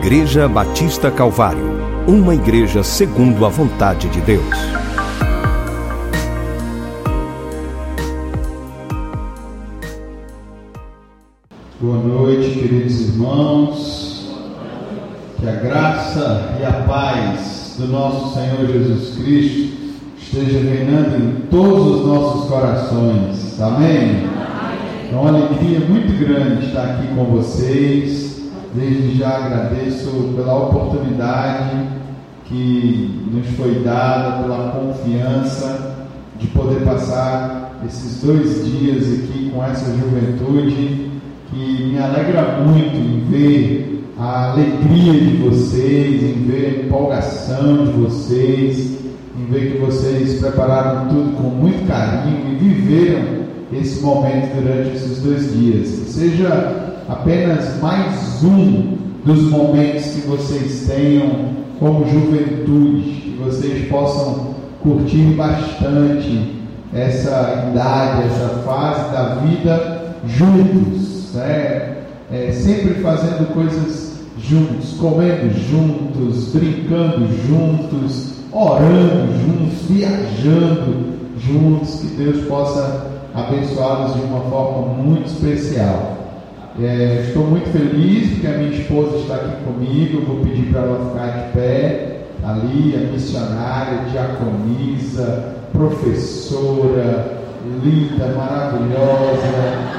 Igreja Batista Calvário, uma igreja segundo a vontade de Deus. Boa noite, queridos irmãos. Que a graça e a paz do nosso Senhor Jesus Cristo esteja reinando em todos os nossos corações. Amém? É uma alegria muito grande estar aqui com vocês Desde já agradeço pela oportunidade que nos foi dada, pela confiança de poder passar esses dois dias aqui com essa juventude, que me alegra muito em ver a alegria de vocês, em ver a empolgação de vocês, em ver que vocês prepararam tudo com muito carinho e viveram esse momento durante esses dois dias. Seja apenas mais um dos momentos que vocês tenham como juventude, que vocês possam curtir bastante essa idade, essa fase da vida juntos, né? É, sempre fazendo coisas juntos, comendo juntos, brincando juntos, orando juntos, viajando juntos, que Deus possa abençoá-los de uma forma muito especial. É, estou muito feliz porque a minha esposa está aqui comigo. Vou pedir para ela ficar de pé. Ali, a missionária, diaconisa, professora, linda, maravilhosa.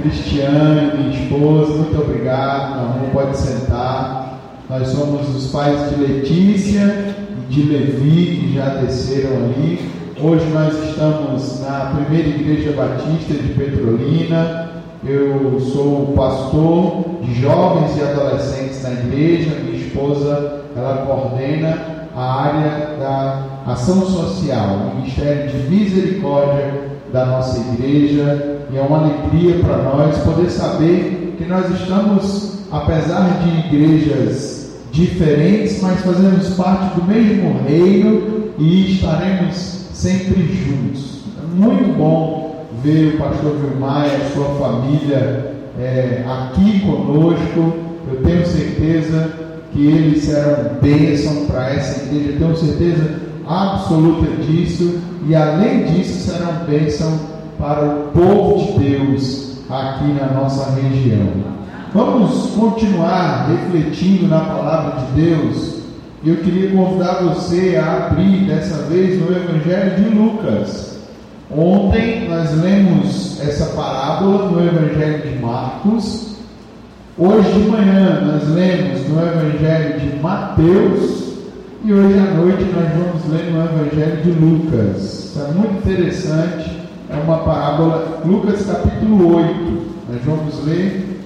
Cristiane, minha esposa, muito obrigado. Amor, pode sentar. Nós somos os pais de Letícia e de Levi, que já desceram ali. Hoje nós estamos na primeira igreja batista de Petrolina eu sou pastor de jovens e adolescentes na igreja. Minha esposa, ela coordena a área da ação social, o Ministério de Misericórdia da nossa igreja. E é uma alegria para nós poder saber que nós estamos, apesar de igrejas diferentes, mas fazemos parte do mesmo reino e estaremos sempre juntos. É muito bom ver o pastor Vilmar e a sua família é, aqui conosco. Eu tenho certeza que eles serão bênção para essa igreja, eu tenho certeza absoluta disso, e além disso serão bênção para o povo de Deus aqui na nossa região. Vamos continuar refletindo na palavra de Deus. Eu queria convidar você a abrir dessa vez no Evangelho de Lucas. Ontem nós lemos essa parábola no Evangelho de Marcos. Hoje de manhã nós lemos no Evangelho de Mateus. E hoje à noite nós vamos ler no Evangelho de Lucas. É muito interessante. É uma parábola, Lucas capítulo 8. Nós vamos ler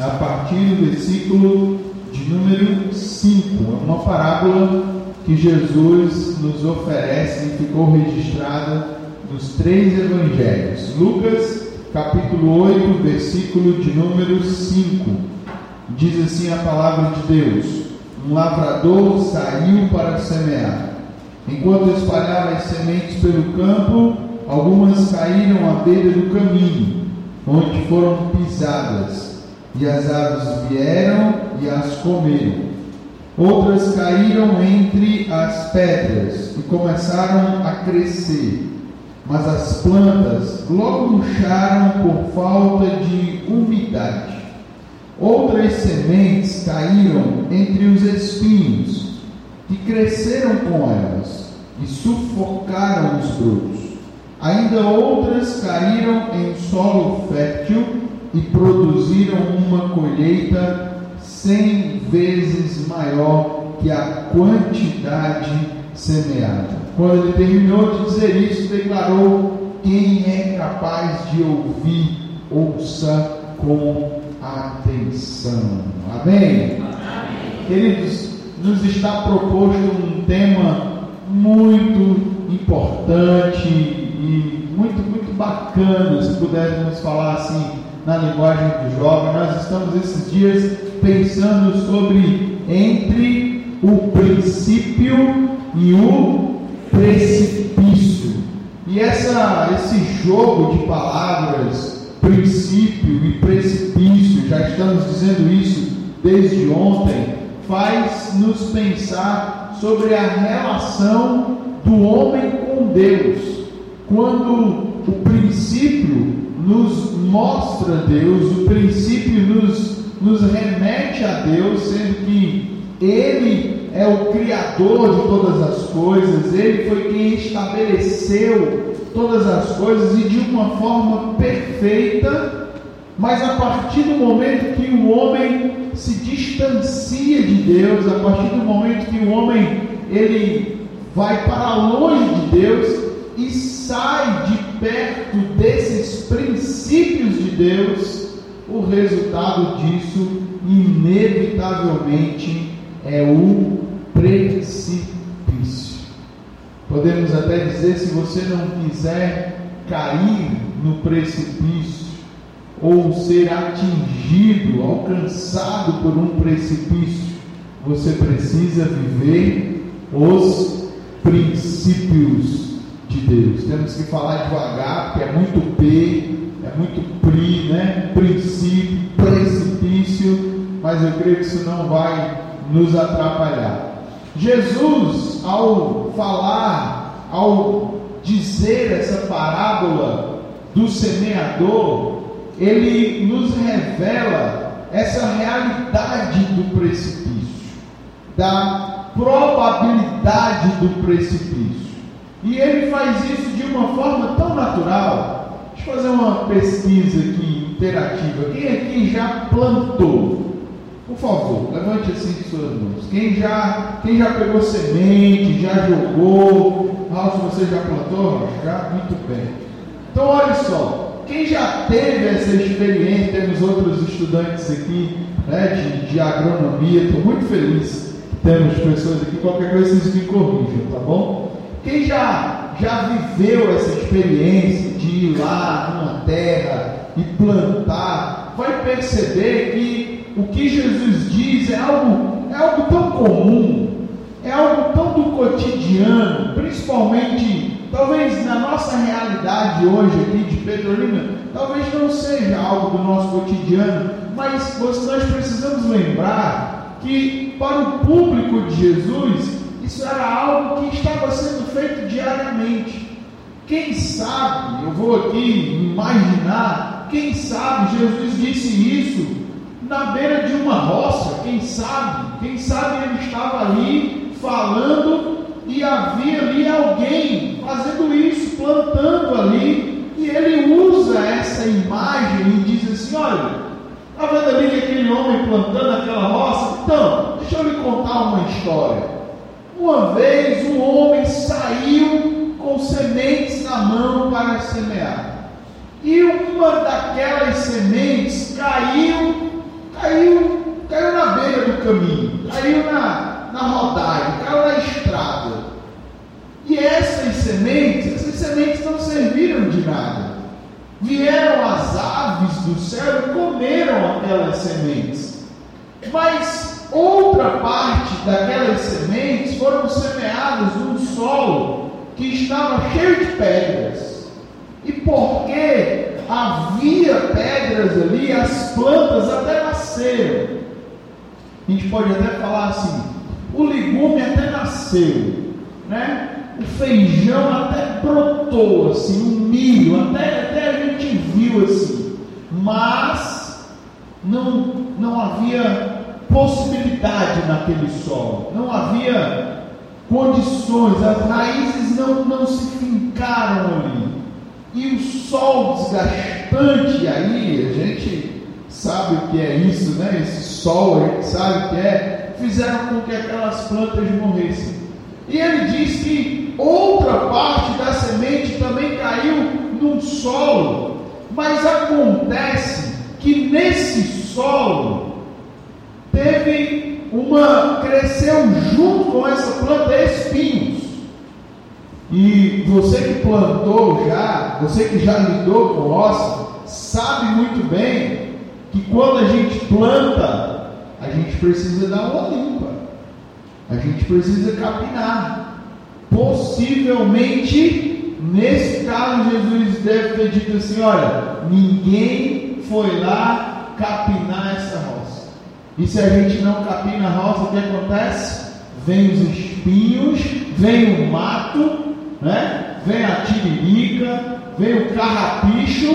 a partir do versículo de número 5. É uma parábola que Jesus nos oferece e ficou registrada dos três evangelhos. Lucas, capítulo 8, versículo de número 5. Diz assim a palavra de Deus: Um lavrador saiu para semear. Enquanto espalhava as sementes pelo campo, algumas caíram à beira do caminho, onde foram pisadas, e as aves vieram e as comeram. Outras caíram entre as pedras e começaram a crescer mas as plantas logo murcharam por falta de umidade. Outras sementes caíram entre os espinhos, que cresceram com elas e sufocaram os brotos. Ainda outras caíram em solo fértil e produziram uma colheita cem vezes maior que a quantidade semeada. Quando ele terminou de dizer isso, declarou: Quem é capaz de ouvir, ouça com atenção. Amém? Amém? Queridos, nos está proposto um tema muito importante e muito, muito bacana, se pudermos falar assim na linguagem do jovem. Nós estamos esses dias pensando sobre entre o princípio e o precipício. E essa, esse jogo de palavras, princípio e precipício, já estamos dizendo isso desde ontem faz nos pensar sobre a relação do homem com Deus. Quando o princípio nos mostra Deus, o princípio nos, nos remete a Deus, sendo que Ele é o Criador de todas as coisas, Ele foi quem estabeleceu todas as coisas e de uma forma perfeita mas a partir do momento que o homem se distancia de Deus, a partir do momento que o homem ele vai para longe de Deus e sai de perto desses princípios de Deus, o resultado disso inevitavelmente é o precipício. Podemos até dizer, se você não quiser cair no precipício, ou ser atingido, alcançado por um precipício, você precisa viver os princípios de Deus. Temos que falar devagar, porque é muito P, é muito PRI, né? Princípio, precipício, mas eu creio que isso não vai nos atrapalhar. Jesus, ao falar, ao dizer essa parábola do semeador, ele nos revela essa realidade do precipício, da probabilidade do precipício. E ele faz isso de uma forma tão natural. Deixa eu fazer uma pesquisa aqui interativa. Quem aqui já plantou? Por favor, levante assim suas mãos. Quem já, quem já pegou semente, já jogou? Raul, você já plantou? Já? Muito bem. Então, olha só. Quem já teve essa experiência, temos outros estudantes aqui né, de, de agronomia, estou muito feliz temos pessoas aqui, qualquer coisa vocês me corrijam, tá bom? Quem já, já viveu essa experiência de ir lá numa terra e plantar, vai perceber que o que Jesus diz é algo, é algo tão comum, é algo tão do cotidiano, principalmente Talvez na nossa realidade hoje aqui de Petrolina, talvez não seja algo do nosso cotidiano, mas nós precisamos lembrar que para o público de Jesus, isso era algo que estava sendo feito diariamente. Quem sabe, eu vou aqui imaginar, quem sabe Jesus disse isso na beira de uma roça, quem sabe, quem sabe ele estava ali falando e havia ali alguém fazendo isso, plantando ali, e ele usa essa imagem e diz assim: olha, está vendo ali aquele homem plantando aquela roça? Então, deixa eu lhe contar uma história. Uma vez um homem saiu com sementes na mão para semear. E uma daquelas sementes caiu, caiu, caiu na beira do caminho, caiu na, na rodagem, caiu na estrada. E essas sementes, essas sementes não serviram de nada. Vieram as aves do céu e comeram aquelas sementes. Mas outra parte daquelas sementes foram semeadas num solo que estava cheio de pedras. E porque havia pedras ali, as plantas até A gente pode até falar assim: o legume até nasceu, né? o feijão até brotou, assim, o milho, até, até a gente viu assim, mas não, não havia possibilidade naquele solo, não havia condições, as raízes não, não se fincaram ali. E o sol desgastante aí, a gente sabe o que é isso, né? Esse sol, sabe o que é, fizeram com que aquelas plantas morressem. E ele diz que outra parte da semente também caiu num solo, mas acontece que nesse solo teve uma cresceu junto com essa planta espinhos. E você que plantou já, você que já lidou com roça, sabe muito bem que quando a gente planta, a gente precisa dar uma limpa. A gente precisa capinar. Possivelmente, nesse caso, Jesus deve ter dito assim: olha, ninguém foi lá capinar essa roça. E se a gente não capina a roça, o que acontece? Vem os espinhos, vem o mato, né? vem a tiririca, vem o carrapicho,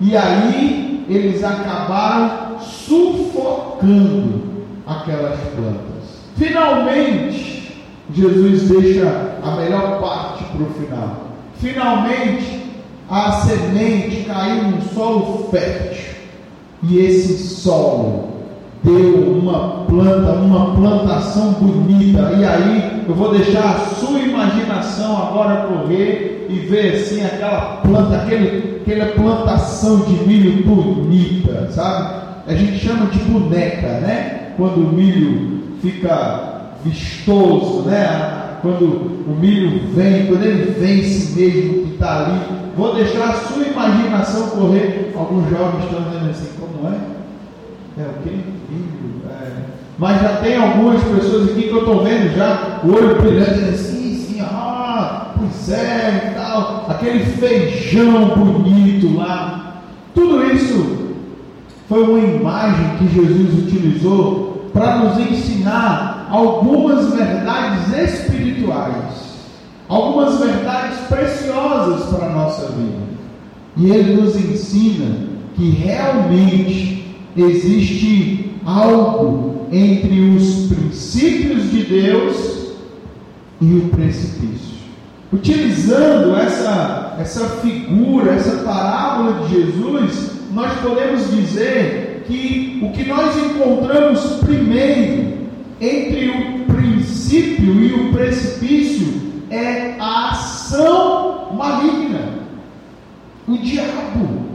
e aí eles acabaram sufocando aquelas plantas. Finalmente, Jesus deixa a melhor parte para o final. Finalmente, a semente caiu num solo fértil. E esse solo deu uma planta, uma plantação bonita. E aí eu vou deixar a sua imaginação agora correr e ver assim aquela planta, aquele, aquela plantação de milho bonita, sabe? A gente chama de boneca, né? Quando o milho fica vistoso, né? Quando o milho vem, quando ele esse mesmo que está ali. Vou deixar a sua imaginação correr. Alguns jovens estão dizendo assim, como é? É o quê? Mas já tem algumas pessoas aqui que eu estou vendo já, o olho brilhante, assim, sim, ah, pois é, e tal, aquele feijão bonito lá. Tudo isso foi uma imagem que Jesus utilizou para nos ensinar algumas verdades espirituais, algumas verdades preciosas para a nossa vida. E ele nos ensina que realmente existe algo entre os princípios de Deus e o precipício. Utilizando essa, essa figura, essa parábola de Jesus, nós podemos dizer que o que nós encontramos primeiro entre o princípio e o precipício é a ação maligna, o diabo.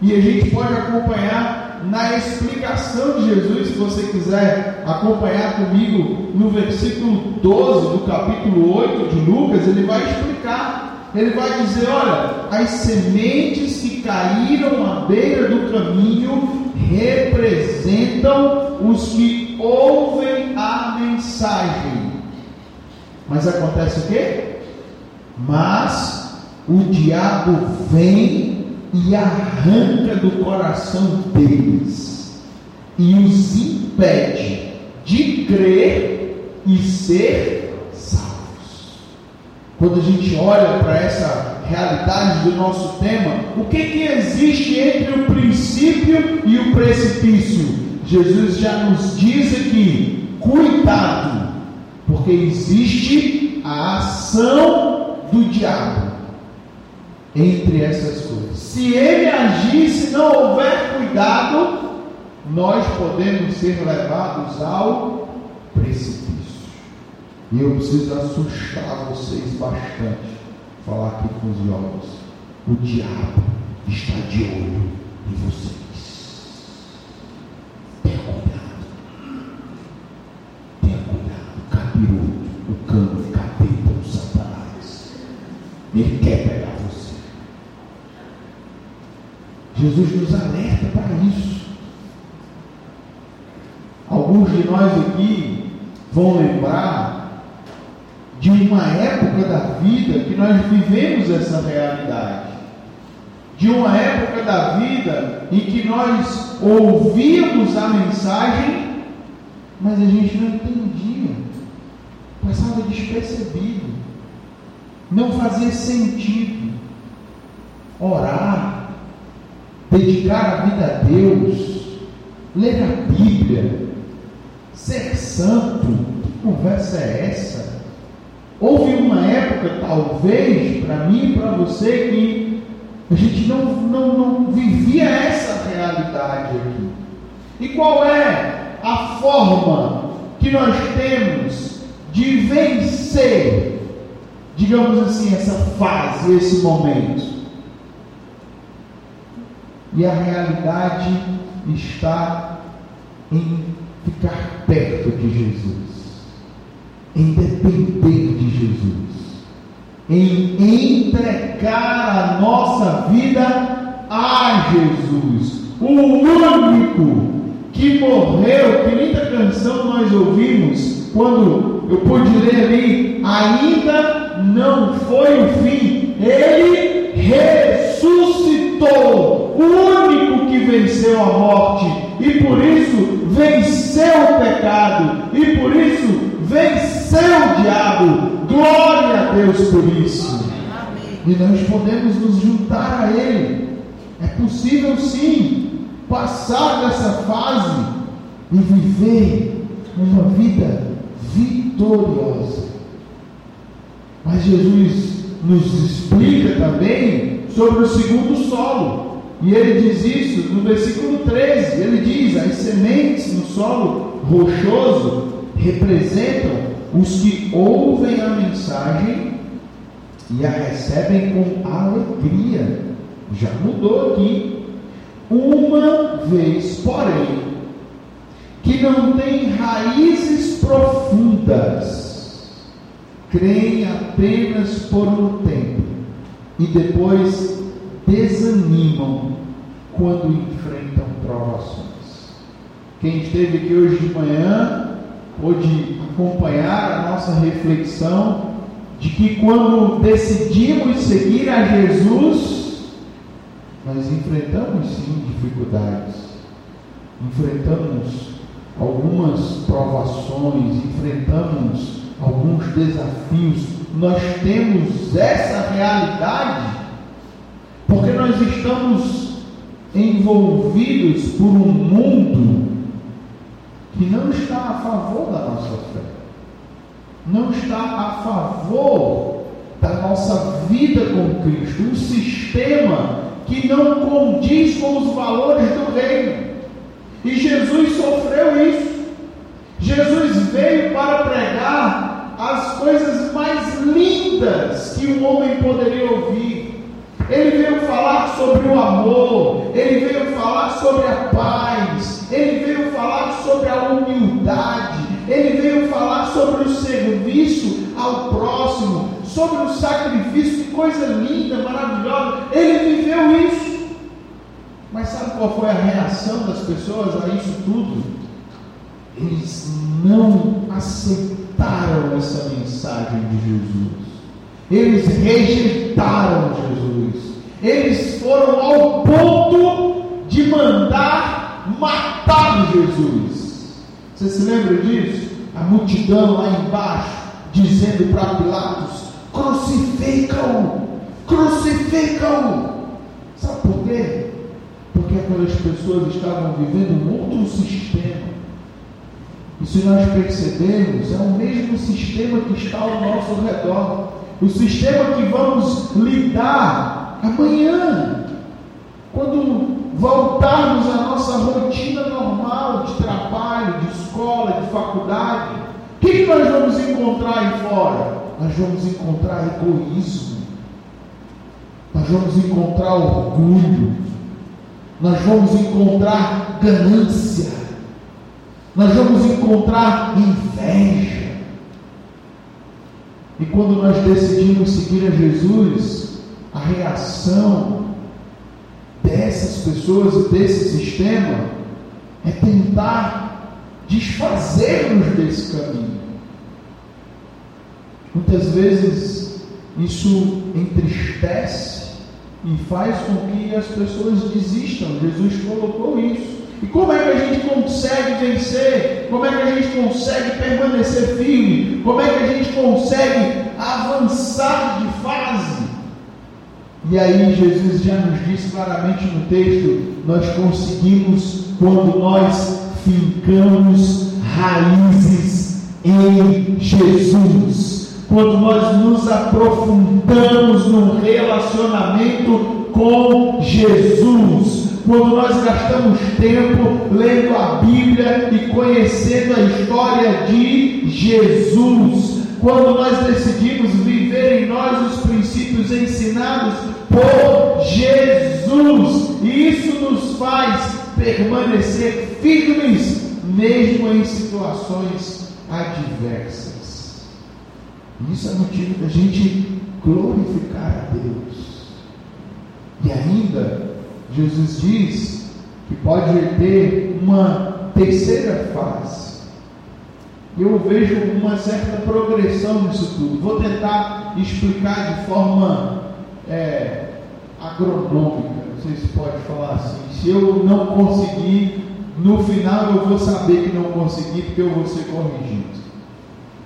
E a gente pode acompanhar na explicação de Jesus, se você quiser acompanhar comigo no versículo 12 do capítulo 8 de Lucas, ele vai explicar. Ele vai dizer: olha, as sementes que caíram à beira do caminho representam os que ouvem a mensagem. Mas acontece o quê? Mas o diabo vem e arranca do coração deles e os impede de crer e ser salvos. Quando a gente olha para essa realidade do nosso tema, o que, que existe entre o princípio e o precipício? Jesus já nos diz aqui: cuidado, porque existe a ação do diabo entre essas coisas. Se ele agir, se não houver cuidado, nós podemos ser levados ao precipício. E eu preciso assustar vocês bastante, falar aqui com os jovens. O diabo está de olho em vocês. Tenha cuidado. Tenha cuidado. Capiroto, o cano, capeta, o satanás. Ele quer Jesus nos alerta para isso. Alguns de nós aqui vão lembrar de uma época da vida que nós vivemos essa realidade. De uma época da vida em que nós ouvíamos a mensagem, mas a gente não entendia, passava despercebido, não fazia sentido orar, dedicar a vida a Deus, ler a Bíblia, ser santo, que conversa é essa? Houve uma época, talvez, para mim e para você, que a gente não, não, não vivia essa realidade aqui. E qual é a forma que nós temos de vencer, digamos assim, essa fase, esse momento? E a realidade está em ficar perto de Jesus, em depender de Jesus, em entregar a nossa vida a Jesus, o único que morreu. Que linda canção nós ouvimos quando eu pude ler ali, ainda não foi o fim, ele ressuscitou único que venceu a morte e por isso venceu o pecado e por isso venceu o diabo. Glória a Deus por isso. E nós podemos nos juntar a Ele. É possível sim passar dessa fase e viver uma vida vitoriosa. Mas Jesus nos explica também sobre o segundo solo. E ele diz isso no versículo 13. Ele diz: as sementes no solo rochoso representam os que ouvem a mensagem e a recebem com alegria. Já mudou aqui. Uma vez, porém, que não tem raízes profundas, creem apenas por um tempo e depois desanimam quando enfrentam provações. Quem esteve aqui hoje de manhã pôde acompanhar a nossa reflexão de que quando decidimos seguir a Jesus, nós enfrentamos sim dificuldades, enfrentamos algumas provações, enfrentamos alguns desafios. Nós temos essa realidade porque nós estamos envolvidos por um mundo que não está a favor da nossa fé, não está a favor da nossa vida com Cristo, um sistema que não condiz com os valores do reino. E Jesus sofreu isso. Jesus veio para pregar as coisas mais lindas que um homem poderia ouvir. Ele veio falar sobre o amor, ele veio falar sobre a paz, ele veio falar sobre a humildade, ele veio falar sobre o serviço ao próximo, sobre o sacrifício, que coisa linda, maravilhosa. Ele viveu isso. Mas sabe qual foi a reação das pessoas a isso tudo? Eles não aceitaram essa mensagem de Jesus. Eles rejeitaram Jesus. Eles foram ao ponto de mandar matar Jesus. Você se lembra disso? A multidão lá embaixo dizendo para Pilatos: crucificam, crucificam. Sabe por quê? porque aquelas pessoas estavam vivendo um outro sistema. E se nós percebermos, é o mesmo sistema que está ao nosso redor. O sistema que vamos lidar amanhã, quando voltarmos à nossa rotina normal de trabalho, de escola, de faculdade. O que, que nós vamos encontrar aí fora? Nós vamos encontrar egoísmo, nós vamos encontrar orgulho, nós vamos encontrar ganância, nós vamos encontrar inveja. E quando nós decidimos seguir a Jesus, a reação dessas pessoas e desse sistema é tentar desfazer-nos desse caminho. Muitas vezes isso entristece e faz com que as pessoas desistam. Jesus colocou isso. E como é que a gente consegue vencer? Como é que a gente consegue permanecer firme? Como é que a gente consegue avançar de fase? E aí Jesus já nos diz claramente no texto: nós conseguimos quando nós fincamos raízes em Jesus quando nós nos aprofundamos no relacionamento com Jesus, quando nós gastamos tempo lendo a Bíblia e conhecendo a história de Jesus, quando nós decidimos viver em nós os princípios ensinados por Jesus, e isso nos faz permanecer firmes, mesmo em situações adversas. Isso é motivo da gente glorificar a Deus. E ainda, Jesus diz que pode ter uma terceira fase. Eu vejo uma certa progressão nisso tudo. Vou tentar explicar de forma é, agronômica, não sei se pode falar assim. Se eu não conseguir, no final eu vou saber que não consegui porque eu vou ser corrigido.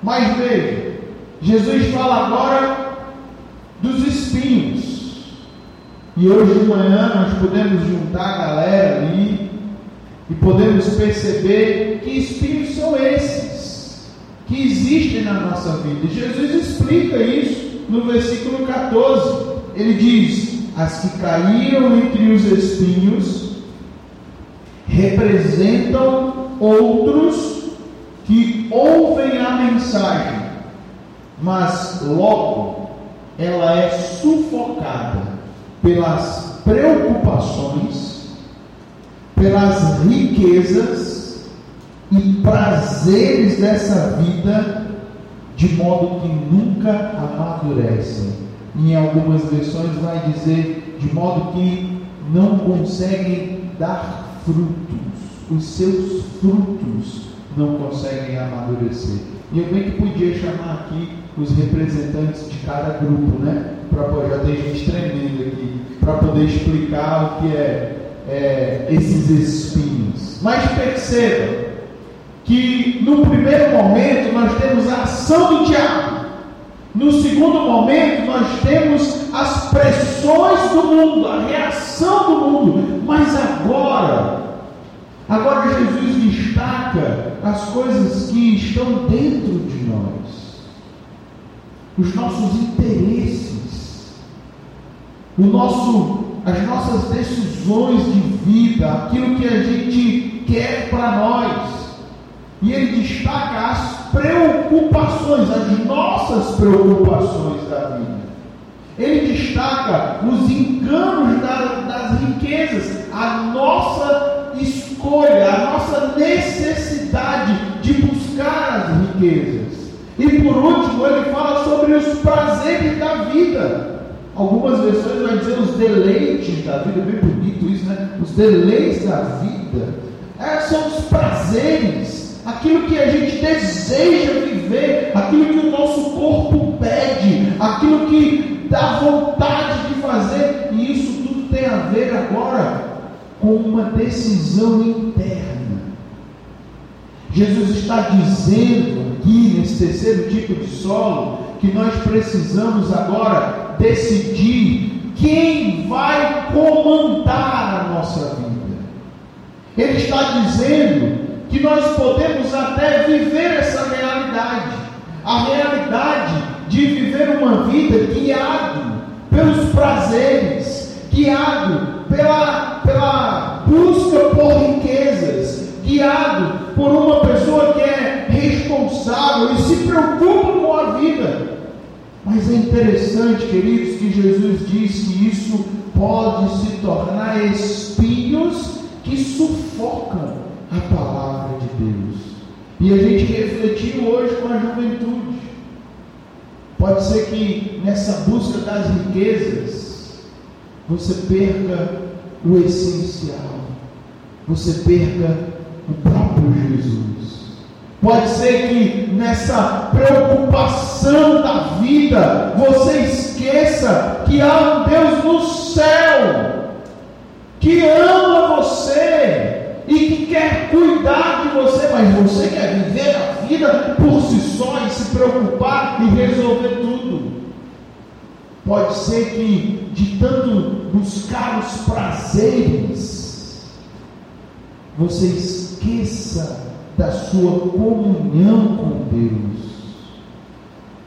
Mas veja, Jesus fala agora dos espinhos. E hoje de manhã nós podemos juntar a galera ali e podemos perceber que espinhos são esses que existem na nossa vida. Jesus explica isso no versículo 14. Ele diz: As que caíram entre os espinhos representam outros que ouvem a mensagem, mas logo ela é sufocada pelas preocupações, pelas riquezas e prazeres dessa vida, de modo que nunca amadurecem. Em algumas versões vai dizer de modo que não conseguem dar frutos, os seus frutos não conseguem amadurecer. E eu bem que podia chamar aqui os representantes de cada grupo, né? Para já ter gente tremendo aqui, para poder explicar o que é, é esses espinhos. Mas perceba que no primeiro momento nós temos a ação do diabo. No segundo momento, nós temos as pressões do mundo, a reação do mundo. Mas agora, agora Jesus destaca as coisas que estão dentro de nós, os nossos interesses, o nosso, as nossas decisões de vida, aquilo que a gente quer para nós. E ele destaca as preocupações, as nossas preocupações da vida. Ele destaca os enganos da, das riquezas, a nossa escolha, a nossa necessidade de buscar as riquezas. E por último, ele fala sobre os prazeres da vida. Algumas versões vai dizer os deleites da vida, bem bonito isso, né? Os deleites da vida. É, são os prazeres aquilo que a gente deseja viver, aquilo que o nosso corpo pede, aquilo que dá vontade de fazer, e isso tudo tem a ver agora com uma decisão interna. Jesus está dizendo aqui nesse terceiro tipo de solo que nós precisamos agora decidir quem vai comandar a nossa vida. Ele está dizendo que nós podemos até viver essa realidade, a realidade de viver uma vida guiado pelos prazeres, guiado pela, pela busca por riquezas, guiado por uma pessoa que é responsável e se preocupa com a vida. Mas é interessante, queridos, que Jesus diz que isso pode se tornar espinhos que sufocam a palavra de Deus. E a gente refletiu hoje com a juventude. Pode ser que nessa busca das riquezas você perca o essencial, você perca o próprio Jesus. Pode ser que nessa preocupação da vida você esqueça que há um Deus no céu que ama você e que quer cuidar de você, mas você quer viver a vida por si só e se preocupar e resolver tudo. Pode ser que de tanto buscar os prazeres, você esqueça da sua comunhão com Deus.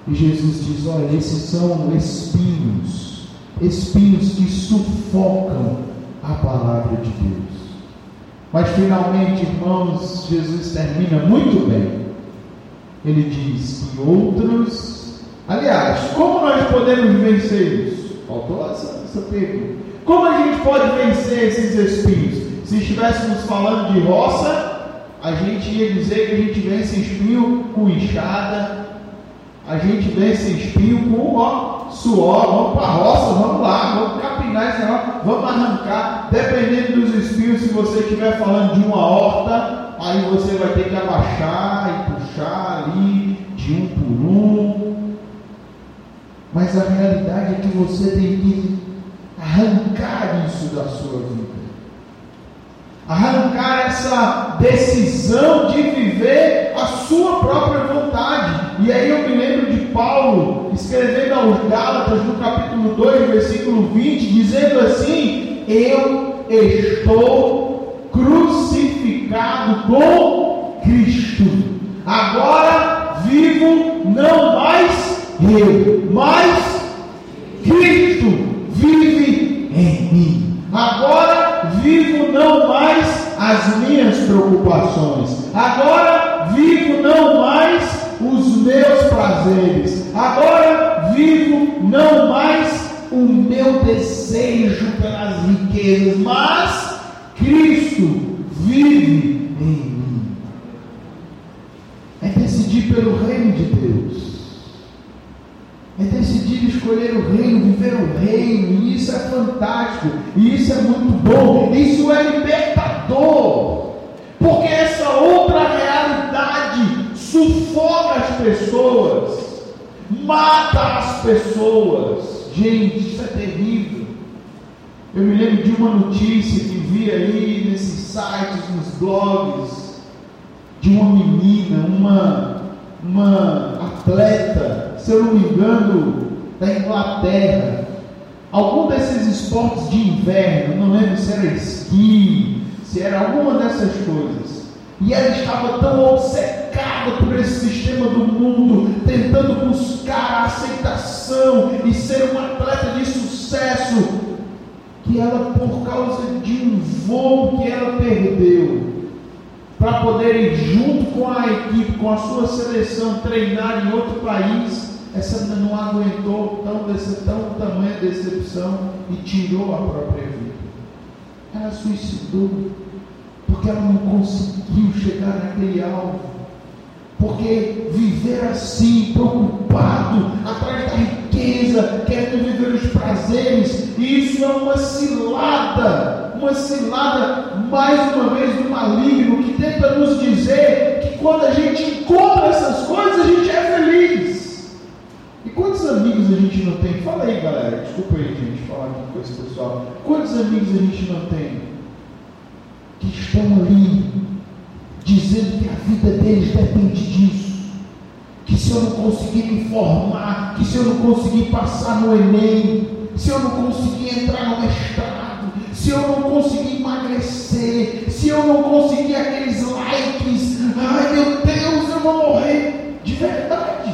E Jesus diz: olha, esses são espinhos, espinhos que sufocam a palavra de Deus. Mas finalmente, irmãos, Jesus termina muito bem. Ele diz que outros. Aliás, como nós podemos vencer isso? Faltou essa, essa pergunta. Como a gente pode vencer esses espinhos? Se estivéssemos falando de roça, a gente ia dizer que a gente vence espinho com enxada, a gente vence espinho com ó, suor, vamos para a roça, vamos lá, vamos capinar esse negócio, vamos arrancar. Dependendo dos espinhos, se você estiver falando de uma horta, aí você vai ter que abaixar e puxar ali de um por um. Mas a realidade é que você tem que arrancar isso da sua vida. Arrancar essa decisão de viver a sua própria vontade. E aí eu me lembro de Paulo escrevendo aos Gálatas no capítulo 2, versículo 20, dizendo assim: Eu estou crucificado com Cristo. Agora vivo não mais eu, mas Cristo vive em mim. Agora vivo não mais as minhas preocupações. Agora vivo não mais os meus prazeres. Agora vivo não mais o meu desejo pelas riquezas, mas Cristo vive em mim. É decidir pelo reino de Deus. É decidir escolher o reino, viver o reino, e isso é fantástico, e isso é muito bom, isso é libertador, porque essa outra realidade sufoca as pessoas, mata as pessoas. Gente, isso é terrível. Eu me lembro de uma notícia que vi aí nesses sites, nos blogs, de uma menina, uma, uma atleta, se eu não me engano, da Inglaterra. Algum desses esportes de inverno, não lembro se era esqui, se era alguma dessas coisas. E ela estava tão obcecada por esse sistema do mundo, tentando buscar a aceitação e ser uma atleta de sucesso, que ela, por causa de um voo que ela perdeu, para poder ir junto com a equipe, com a sua seleção, treinar em outro país, essa não aguentou tão, desse, tão tamanha decepção e tirou a própria vida. Ela suicidou porque ela não conseguiu chegar naquele alvo. Porque viver assim, preocupado, atrás da riqueza, querendo viver os prazeres, isso é uma cilada, uma cilada, mais uma vez, do maligno, que tenta nos dizer que quando a gente encontra essas coisas, a gente é feliz. E quantos amigos a gente não tem? Fala aí, galera, desculpa aí, gente, falar aqui com esse pessoal. Quantos amigos a gente não tem? que estão ali, dizendo que a vida deles depende disso. Que se eu não conseguir me formar, que se eu não conseguir passar no Enem, se eu não conseguir entrar no mestrado, se eu não conseguir emagrecer, se eu não conseguir aqueles likes, ai meu Deus, eu vou morrer de verdade.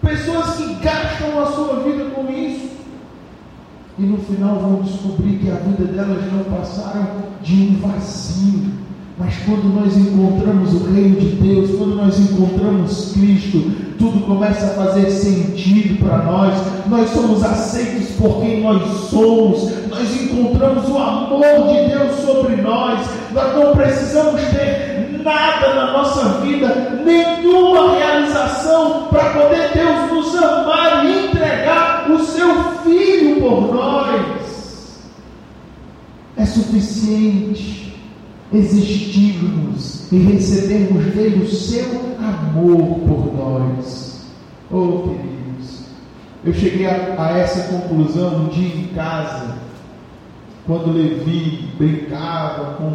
Pessoas que gastam a sua vida com isso e no final vão descobrir que a vida delas não passaram de um vazio. Mas quando nós encontramos o reino de Deus, quando nós encontramos Cristo, tudo começa a fazer sentido para nós. Nós somos aceitos por quem nós somos. Nós encontramos o amor de Deus sobre nós. Nós não precisamos ter nada na nossa vida, nenhuma realização para poder Deus nos amar e entregar o seu Filho por nós. É suficiente existirmos e recebermos dele o seu amor por nós. Oh, queridos, eu cheguei a, a essa conclusão um dia em casa, quando Levi brincava com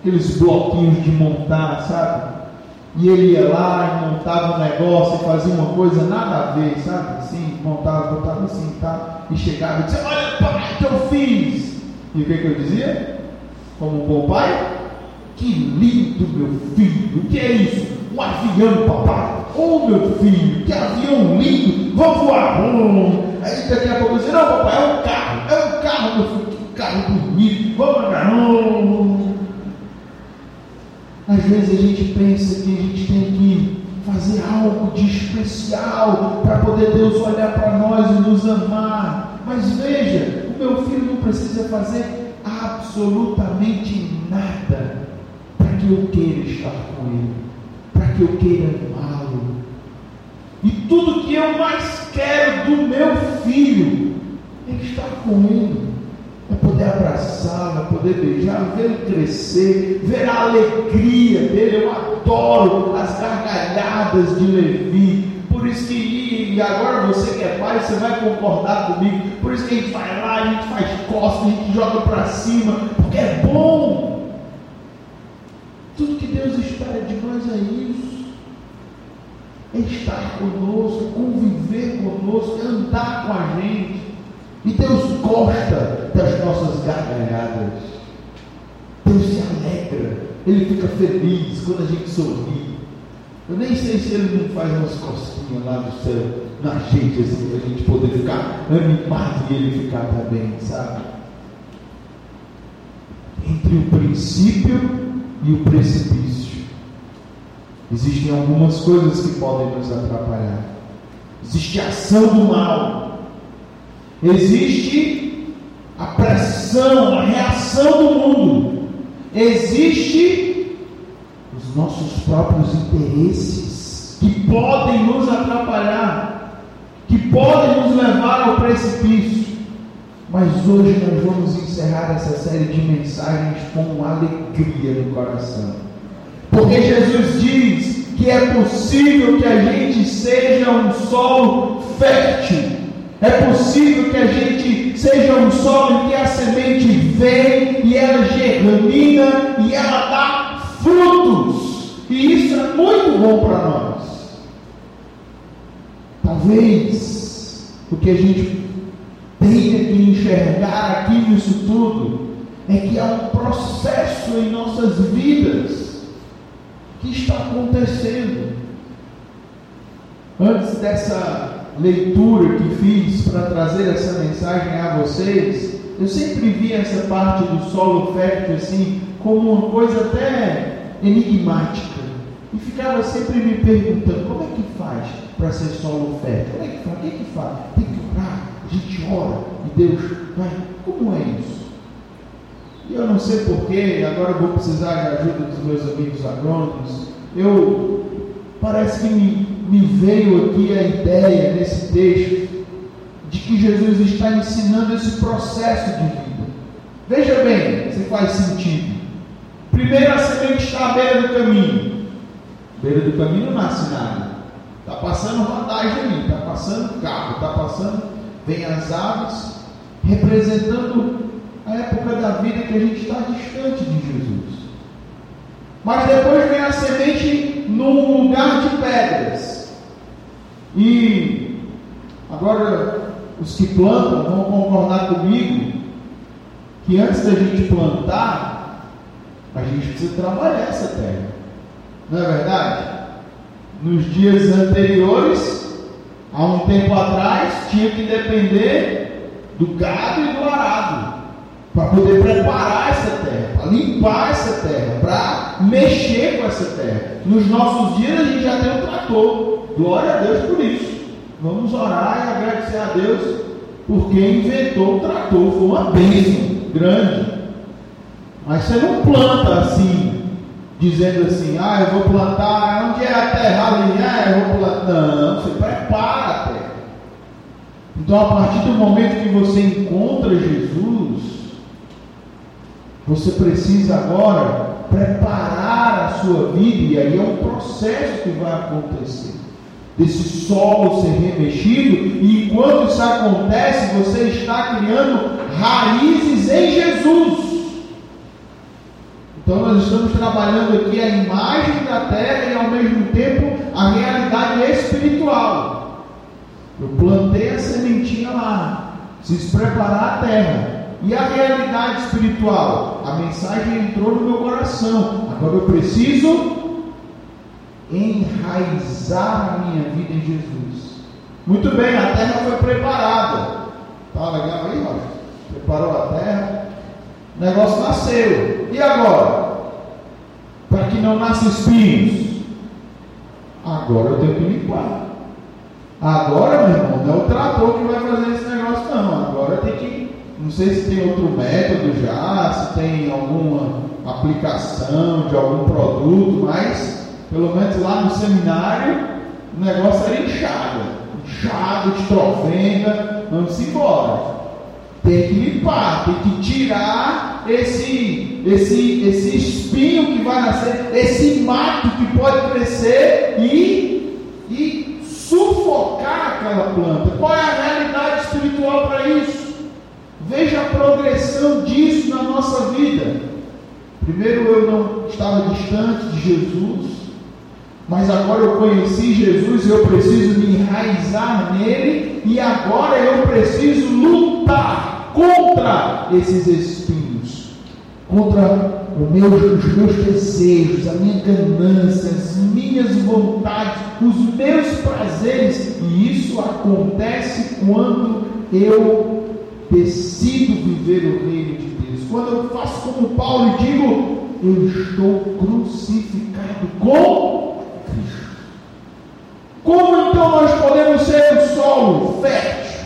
aqueles bloquinhos de montar, sabe? E ele ia lá e montava um negócio e fazia uma coisa nada a ver, sabe? Assim, montava, botava assim, tá? E chegava e dizia, olha pai, que eu fiz. E o que, que eu dizia? Como um bom pai? Que lindo, meu filho! O que é isso? Um avião, papai! Oh, meu filho, que avião lindo! Vamos voar! Hum. Aí daqui a pouco dizia, não, papai, é um carro, é um carro, meu filho, que carro bonito! Vamos lá! Hum. Às vezes a gente pensa que a gente tem que fazer algo de especial para poder Deus olhar para nós e nos amar. Mas veja, o meu filho não precisa fazer absolutamente nada que eu queira estar com ele, para que eu queira amá-lo. E tudo que eu mais quero do meu filho é estar com ele é poder abraçá-lo, é poder ver ele crescer, ver a alegria dele. Eu adoro as gargalhadas de Levi. Por isso que, e agora você que é pai, você vai concordar comigo. Por isso que a gente vai lá, a gente faz costas, a gente joga para cima, porque é bom. É estar conosco, conviver conosco, andar com a gente. E Deus gosta das nossas gargalhadas. Deus se alegra, Ele fica feliz quando a gente sorri. Eu nem sei se Ele não faz umas costinhas lá do céu na gente, assim, para a gente poder ficar animado e Ele ficar também, sabe? Entre o princípio e o precipício. Existem algumas coisas que podem nos atrapalhar. Existe a ação do mal. Existe a pressão, a reação do mundo. Existe os nossos próprios interesses que podem nos atrapalhar, que podem nos levar ao precipício. Mas hoje nós vamos encerrar essa série de mensagens com alegria no coração. Porque Jesus diz que é possível que a gente seja um solo fértil. É possível que a gente seja um solo em que a semente vem e ela germina e ela dá frutos. E isso é muito bom para nós. Talvez o que a gente tenha que enxergar aqui nisso tudo é que há um processo em nossas vidas que está acontecendo. Antes dessa leitura que fiz para trazer essa mensagem a vocês, eu sempre vi essa parte do solo fértil assim como uma coisa até enigmática. E ficava sempre me perguntando como é que faz para ser solo fértil? Como é que faz? O que, é que faz? Tem que orar, a gente ora e Deus vai. Como é isso? E eu não sei porquê, agora vou precisar de ajuda dos meus amigos agrônomos. Eu parece que me, me veio aqui a ideia nesse texto de que Jesus está ensinando esse processo de vida. Veja bem se faz sentido. Primeiro a semente está à beira do caminho. beira do caminho não nasce nada. Está passando rodagem ali, está passando carro, está passando, vem as aves, representando época da vida que a gente está distante de Jesus. Mas depois vem a semente num lugar de pedras. E agora os que plantam vão concordar comigo que antes da gente plantar, a gente precisa trabalhar essa terra. Não é verdade? Nos dias anteriores, há um tempo atrás, tinha que depender do gado e do arado para poder preparar essa terra, para limpar essa terra, para mexer com essa terra. Nos nossos dias a gente já tem um trator. Glória a Deus por isso. Vamos orar e agradecer a Deus porque inventou o trator. Foi uma bênção grande. Mas você não planta assim, dizendo assim, ah, eu vou plantar, onde é a terra? Ali, ah, eu vou plantar. Não, você prepara a terra. Então, a partir do momento que você encontra Jesus, você precisa agora preparar a sua vida, e aí é um processo que vai acontecer. Desse solo ser remexido, e enquanto isso acontece, você está criando raízes em Jesus. Então nós estamos trabalhando aqui a imagem da terra e ao mesmo tempo a realidade espiritual. Eu plantei a sementinha lá, preciso preparar a terra. E a realidade espiritual? A mensagem entrou no meu coração. Agora eu preciso enraizar a minha vida em Jesus. Muito bem, a terra foi preparada. Tá legal aí, Roger? Preparou a terra. O negócio nasceu. E agora? Para que não nasça espinhos. Agora eu tenho que limpar. Agora, meu irmão, não é o trator que vai fazer esse negócio, não. Agora tem que não sei se tem outro método já, se tem alguma aplicação de algum produto, mas pelo menos lá no seminário o negócio era enxada, enxada de trovenda, vamos embora. Tem que limpar, tem que tirar esse, esse, esse espinho que vai nascer, esse mato que pode crescer e, e sufocar aquela planta. Qual é a realidade espiritual para isso? Veja a progressão disso na nossa vida. Primeiro eu não estava distante de Jesus, Mas agora eu conheci Jesus, eu preciso me enraizar nele e agora eu preciso lutar contra esses espinhos, contra meu, os meus desejos, a minha ganância, as minhas vontades, os meus prazeres. E isso acontece quando eu decido viver o reino de Deus. Quando eu faço como Paulo e digo, eu estou crucificado com Cristo. Como então nós podemos ser um solo fértil?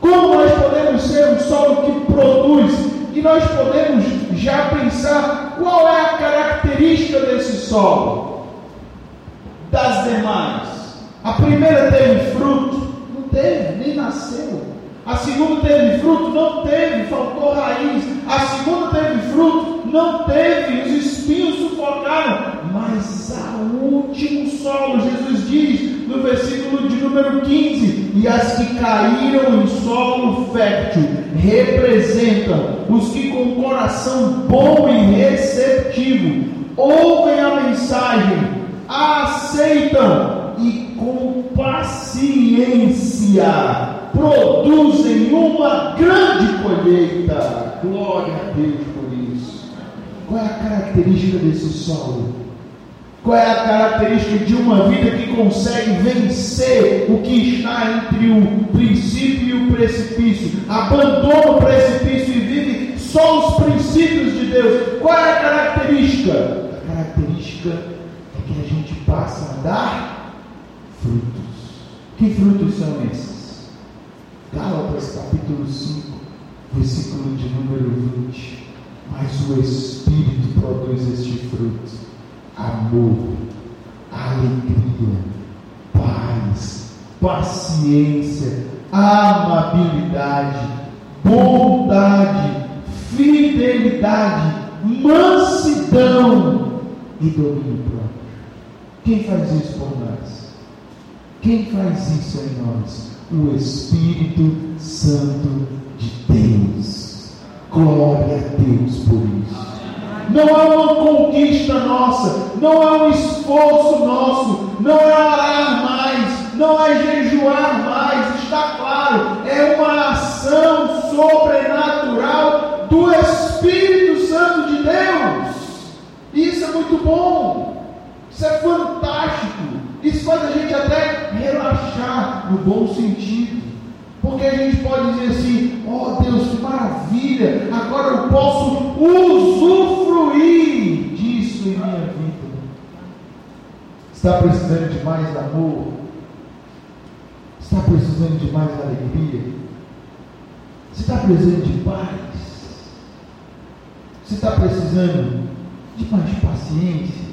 Como nós podemos ser um solo que produz? E nós podemos já pensar qual é a característica desse solo das demais. A primeira teve fruto? Não teve, nem nasceu. A segunda teve fruto? Não teve, faltou raiz. A segunda teve fruto? Não teve, os espinhos sufocaram. Mas a último solo, Jesus diz no versículo de número 15: E as que caíram em solo fértil representam os que com coração bom e receptivo ouvem a mensagem, a aceitam e com paciência produzem uma grande colheita. Glória a Deus por isso. Qual é a característica desse solo? Qual é a característica de uma vida que consegue vencer o que está entre o princípio e o precipício? Abandona o precipício e vive só os princípios de Deus. Qual é a característica? A característica é que a gente passa a dar frutos. Que frutos são esses? Gálatas capítulo 5, versículo de número 20. Mas o Espírito produz este fruto: amor, alegria, paz, paciência, amabilidade, bondade, fidelidade, mansidão e domínio próprio. Quem faz isso por nós? Quem faz isso em nós? O Espírito Santo de Deus. Glória a Deus por isso. Não é uma conquista nossa, não é um esforço nosso, não é orar mais, não é jejuar mais, está claro, é uma ação sobrenatural do Espírito Santo de Deus. Isso é muito bom, isso é fantástico. Isso faz a gente até relaxar no bom sentido. Porque a gente pode dizer assim: oh, Deus, que maravilha, agora eu posso usufruir disso em minha vida. Está precisando de mais amor? Está precisando de mais alegria? Você está precisando de paz? Você está precisando de mais paciência?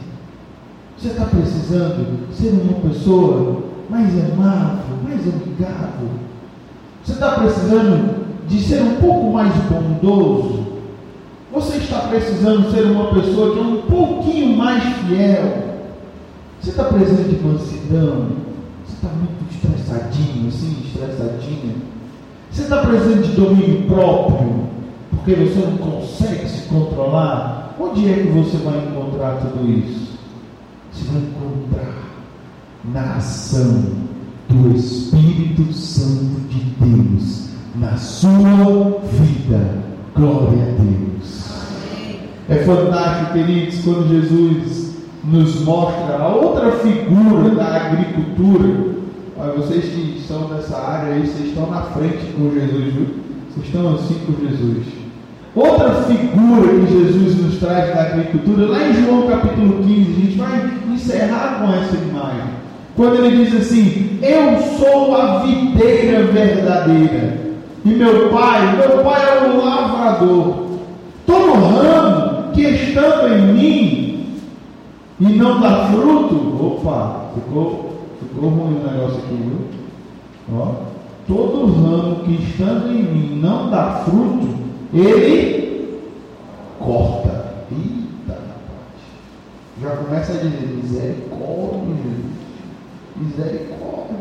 Você está precisando ser uma pessoa mais amável, mais amigável. Você está precisando de ser um pouco mais bondoso. Você está precisando ser uma pessoa que é um pouquinho mais fiel. Você está precisando de mansidão. Você está muito estressadinho, assim, estressadinha. Você está precisando de domínio próprio, porque você não consegue se controlar. Onde é que você vai encontrar tudo isso? Vai encontrar na ação do Espírito Santo de Deus na sua vida. Glória a Deus. É fantástico, queridos, quando Jesus nos mostra a outra figura da agricultura. Olha, vocês que estão nessa área aí, vocês estão na frente com Jesus, viu? Vocês estão assim com Jesus. Outra figura que Jesus nos traz da agricultura, lá em João capítulo 15, a gente vai encerrar com essa imagem. Quando ele diz assim: Eu sou a videira verdadeira, e meu pai, meu pai é o lavrador. Todo ramo que estando em mim e não dá fruto, opa, ficou, ficou ruim o negócio aqui, viu? Ó, todo ramo que estando em mim não dá fruto, ele corta. Já começa a dizer misericórdia, Misericórdia.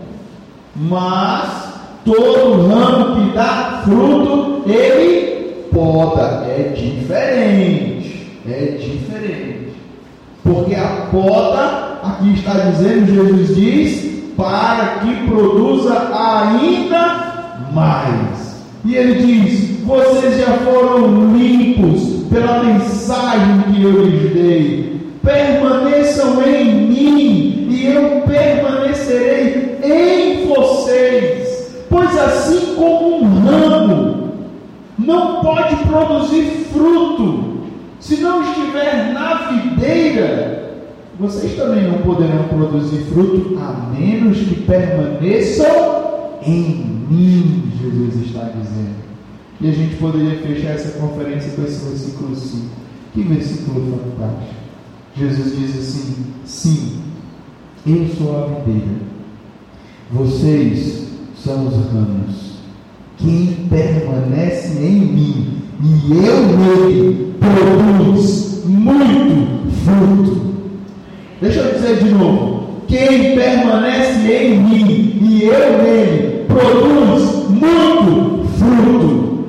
Mas todo ramo que dá fruto, ele poda. É diferente. É diferente. Porque a poda aqui está dizendo, Jesus diz, para que produza ainda mais. E ele diz: vocês já foram limpos pela mensagem que eu lhes dei. Permaneçam em mim e eu permanecerei em vocês. Pois assim como um ramo não pode produzir fruto se não estiver na videira, vocês também não poderão produzir fruto a menos que permaneçam em mim, Jesus está dizendo. E a gente poderia fechar essa conferência com esse versículo 5. Que versículo fantástico. Jesus diz assim: Sim, eu sou a videira, vocês são os ramos. Quem permanece em mim e eu nele produz muito fruto. Deixa eu dizer de novo: quem permanece em mim e eu nele produz muito fruto.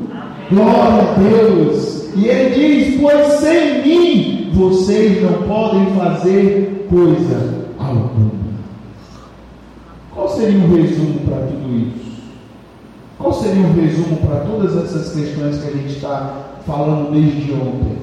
Glória a Deus. E ele diz: Pois sem mim vocês não podem fazer coisa alguma. Qual seria o resumo para tudo isso? Qual seria o resumo para todas essas questões que a gente está falando desde ontem?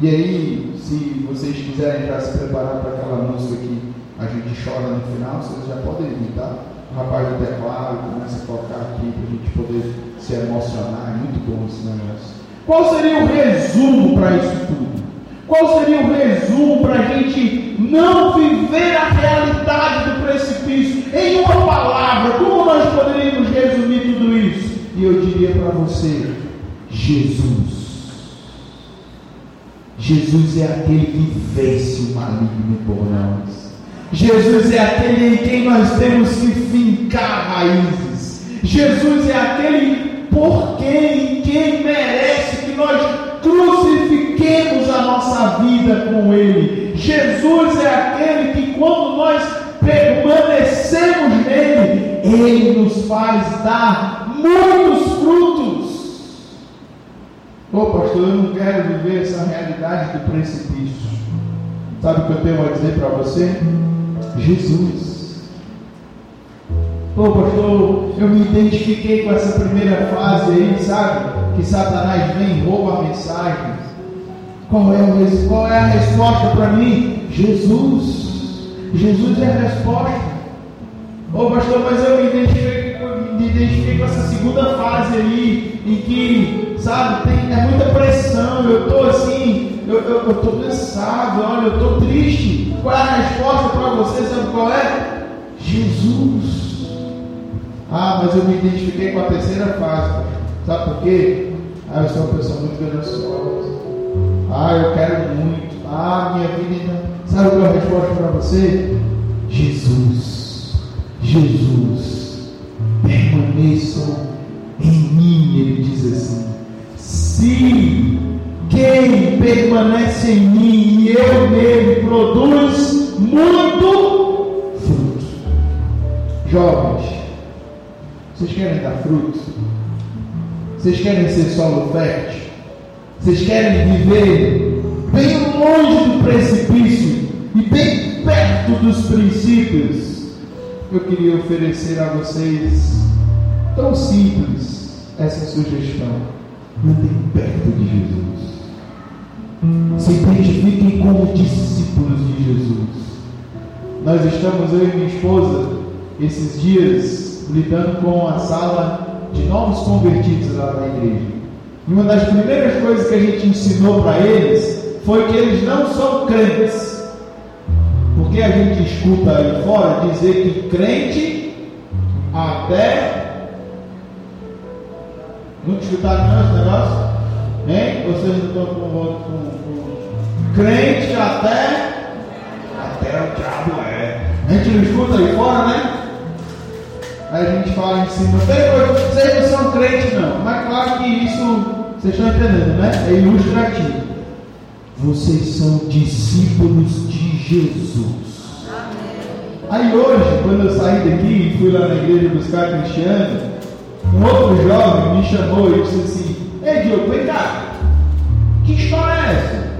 E aí, se vocês quiserem já se preparar para aquela música que a gente chora no final, vocês já podem vir, tá? O rapaz do teclado começa a tocar aqui para a gente poder se emocionar. É muito bom esse negócio. Qual seria o resumo para isso tudo? Qual seria o resumo para a gente não viver a realidade do precipício? Em uma palavra, como nós poderíamos resumir tudo isso? E eu diria para você: Jesus. Jesus é aquele que vence o maligno por nós. Jesus é aquele em quem nós temos que fincar raízes. Jesus é aquele por quem, quem merece vida com Ele. Jesus é aquele que, quando nós permanecemos nele, Ele nos faz dar muitos frutos. Ô oh, pastor, eu não quero viver essa realidade do precipício. Sabe o que eu tenho a dizer para você? Jesus. Ô oh, pastor, eu me identifiquei com essa primeira fase aí, sabe? Que Satanás vem e rouba a mensagem. Qual é, qual é a resposta para mim? Jesus. Jesus é a resposta. Ô oh, pastor, mas eu me identifiquei, me identifiquei com essa segunda fase aí, em que, sabe, tem é muita pressão, eu estou assim, eu estou cansado, olha, eu estou triste. Qual é a resposta para você? Sabe qual é? Jesus. Ah, mas eu me identifiquei com a terceira fase. Sabe por quê? Ah, eu sou uma pessoa muito gananciosa. Ah, eu quero muito. Ah, minha vida ainda. Sabe qual é a resposta para você? Jesus. Jesus. Permaneçam em mim, ele diz assim. Se quem permanece em mim e eu nele produz muito fruto. Jovens, vocês querem dar fruto? Vocês querem ser solo fértil? Vocês querem viver bem longe do precipício e bem perto dos princípios? Eu queria oferecer a vocês, tão simples, essa sugestão. Andem perto de Jesus se identifiquem como discípulos de Jesus. Nós estamos, eu e minha esposa, esses dias, lidando com a sala de novos convertidos lá na igreja. E uma das primeiras coisas que a gente ensinou para eles foi que eles não são crentes. Porque a gente escuta aí fora dizer que crente até. Nunca escutaram não esse negócio? Hein? Vocês não estão com, com, com crente até. Até o diabo é. A gente não escuta aí fora, né? Aí a gente fala em cima, vocês não são crentes não. Mas claro que isso, vocês estão entendendo, né? É ilustrativo. Vocês são discípulos de Jesus. Aí hoje, quando eu saí daqui e fui lá na igreja buscar Cristiano, um outro jovem me chamou e disse assim, Ei, Diogo, vem cá. Que história é essa?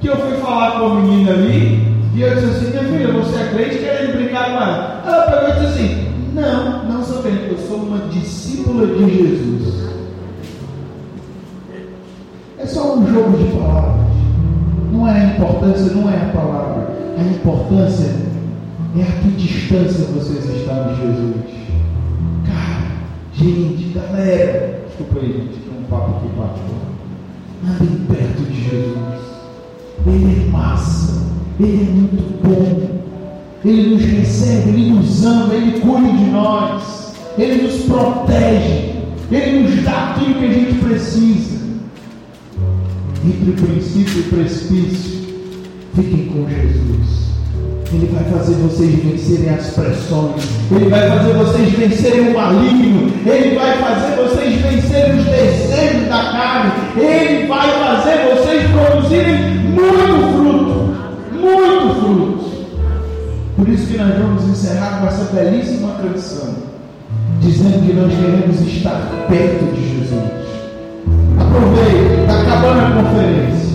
Que eu fui falar com a menina ali E eu disse assim, minha filha, você é crente querendo brincar com ela? Ela pegou e disse assim, não, não sou crente, eu sou uma discípula de Jesus. É só um jogo de palavras. Não é a importância, não é a palavra. A importância é a que distância vocês estão de Jesus. Cara, gente, galera. Desculpa aí, gente, tem um papo aqui particular. Andem perto de Jesus. Ele é massa. Ele é muito bom. Ele nos recebe, Ele nos ama, Ele cuida de nós, Ele nos protege, Ele nos dá aquilo que a gente precisa. Entre princípio e precipício, fiquem com Jesus. Ele vai fazer vocês vencerem as pressões. Ele vai fazer vocês vencerem o maligno. Ele vai fazer vocês vencerem os desejos da carne. Ele vai fazer vocês produzirem muito fruto. Por isso que nós vamos encerrar com essa belíssima canção. Dizendo que nós queremos estar perto de Jesus. Aproveite, está acabando a conferência.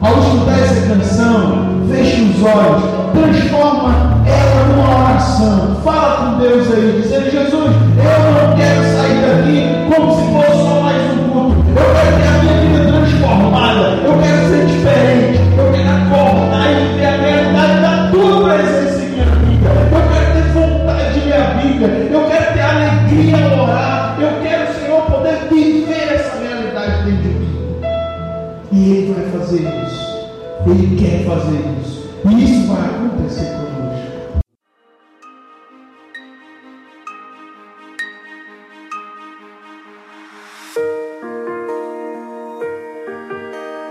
Ao estudar essa canção, feche os olhos, transforma ela numa oração. Fala com Deus aí, dizendo: Jesus, eu não quero sair daqui quer fazer isso. E isso vai acontecer conosco.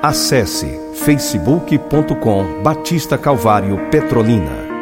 Acesse facebook.com Batista Calvário Petrolina.